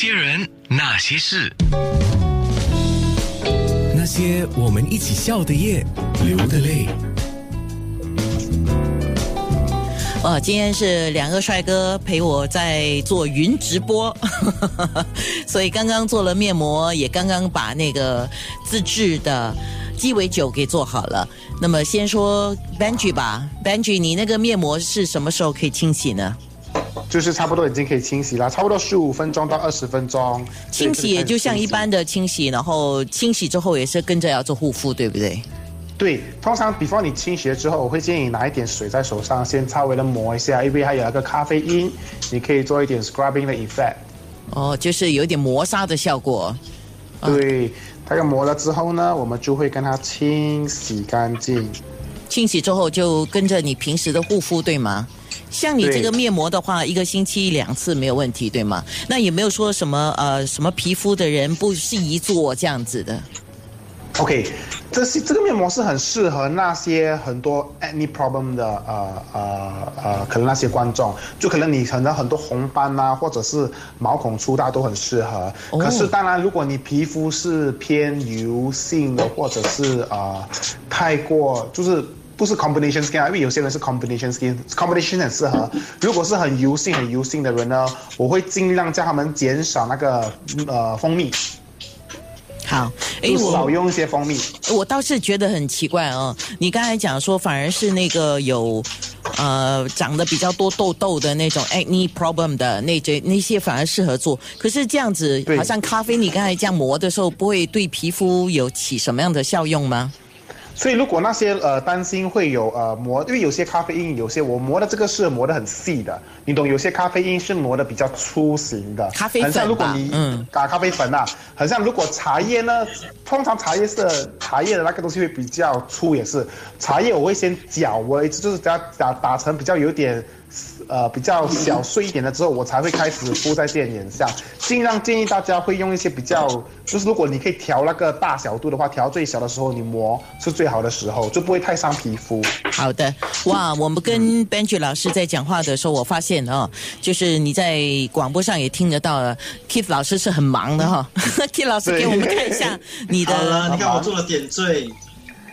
些人，那些事，那些我们一起笑的夜，流的泪。哦，今天是两个帅哥陪我在做云直播，所以刚刚做了面膜，也刚刚把那个自制的鸡尾酒给做好了。那么先说 Benji 吧，Benji，你那个面膜是什么时候可以清洗呢？就是差不多已经可以清洗了，差不多十五分钟到二十分钟。清洗也就像一般的清洗，然后清洗之后也是跟着要做护肤，对不对？对，通常比方你清洗了之后，我会建议拿一点水在手上，先稍微的抹一下，因为它有那个咖啡因，你可以做一点 scrubbing 的 effect。哦，就是有点磨砂的效果。对，它要磨了之后呢，我们就会跟它清洗干净。清洗之后就跟着你平时的护肤，对吗？像你这个面膜的话，一个星期两次没有问题，对吗？那也没有说什么呃什么皮肤的人不适宜做这样子的？OK，这是这个面膜是很适合那些很多 acne problem 的呃呃呃，可能那些观众，就可能你可能很多红斑呐、或者是毛孔粗大都很适合。哦可是当然，如果你皮肤是偏油性的，或者是呃太过就是。不是 combination skin 啊，因为有些人是 combination skin，combination 很适合。如果是很油性、很油性的人呢，我会尽量叫他们减少那个呃蜂蜜，好，哎，我少用一些蜂蜜。我倒是觉得很奇怪哦，你刚才讲说反而是那个有。呃，长得比较多痘痘的那种 acne problem 的那些那些反而适合做，可是这样子，好像咖啡你刚才这样磨的时候，不会对皮肤有起什么样的效用吗？所以如果那些呃担心会有呃磨，因为有些咖啡因，有些我磨的这个是磨的很细的，你懂？有些咖啡因是磨的比较粗型的，咖啡很像如果你嗯打咖啡粉啊，很像如果茶叶呢，通常茶叶是茶叶的那个东西会比较粗，也是茶叶我会先搅我，就是打打打成比较有点。呃，比较小碎一点的之后，我才会开始敷在电眼上。尽量建议大家会用一些比较，就是如果你可以调那个大小度的话，调最小的时候你磨是最好的时候，就不会太伤皮肤。好的，哇，我们跟 Benji 老师在讲话的时候，我发现哦，就是你在广播上也听得到了，Keith 老师是很忙的哈、Keith 老师对给我们看一下你好了，的，你看我做了点缀，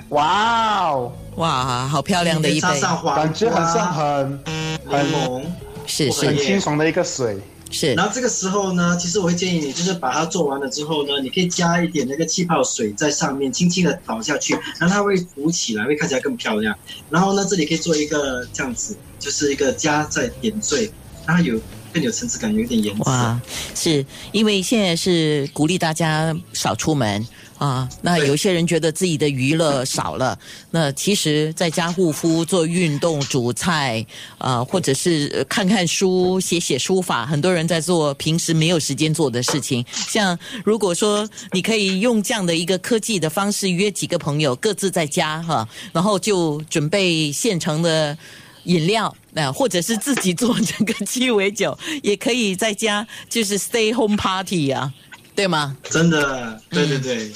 哇哦，哇，好漂亮的一杯，感觉很像很柠檬。是很清爽的一个水。是然，后这个时候呢，其实我会建议你，就是把它做完了之后呢，你可以加一点那个气泡水在上面，轻轻的倒下去，然后它会浮起来，会看起来更漂亮。然后呢，这里可以做一个这样子，就是一个加在点缀，让它有更有层次感，有一点颜色。哇，是因为现在是鼓励大家少出门啊。那有些人觉得自己的娱乐少了，那其实在家护肤、做运动、煮菜啊，或者是呃看看书、写写书法，很多人在做平时没有时间做的事情。像如果说你可以用这样的一个科技的方式约几个朋友，各自在家哈、然后就准备现成的。饮料，那、或者是自己做这个鸡尾酒，也可以在家就是 stay home party 啊，对吗？真的，对对对。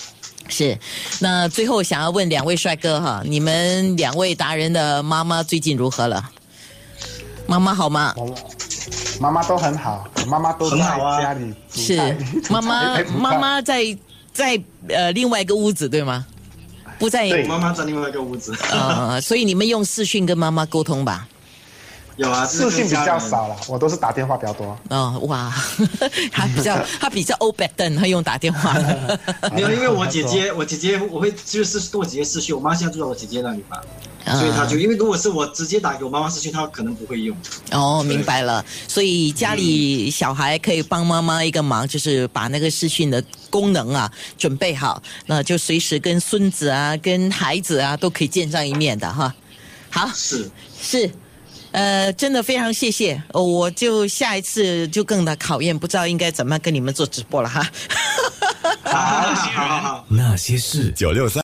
是。那最后想要问两位帅哥哈，你们两位达人的妈妈最近如何了？妈妈好吗？妈妈都很好，妈妈都在很好啊家里煮是。妈妈 妈妈在在呃另外一个屋子对吗？不在对妈妈在另外一个屋子。呃，所以你们用视讯跟妈妈沟通吧。有啊，视讯比较少。少了，我都是打电话比较多。哦，哇，他比较他比较 old d 他用打电话。没有，因为我姐姐，我姐姐我会就是跟我姐姐视讯，我妈现在住在我姐姐那里嘛，所以他就因为如果是我直接打给我妈妈视讯，她可能不会用。哦，明白了。所以家里小孩可以帮妈妈一个忙，就是把那个视讯的功能啊准备好，那就随时跟孙子啊、跟孩子啊都可以见上一面的哈。好，是，是。呃，真的非常谢谢，哦我就下一次就更的考验，不知道应该怎么跟你们做直播了哈。好好好好好。那些事，九六三。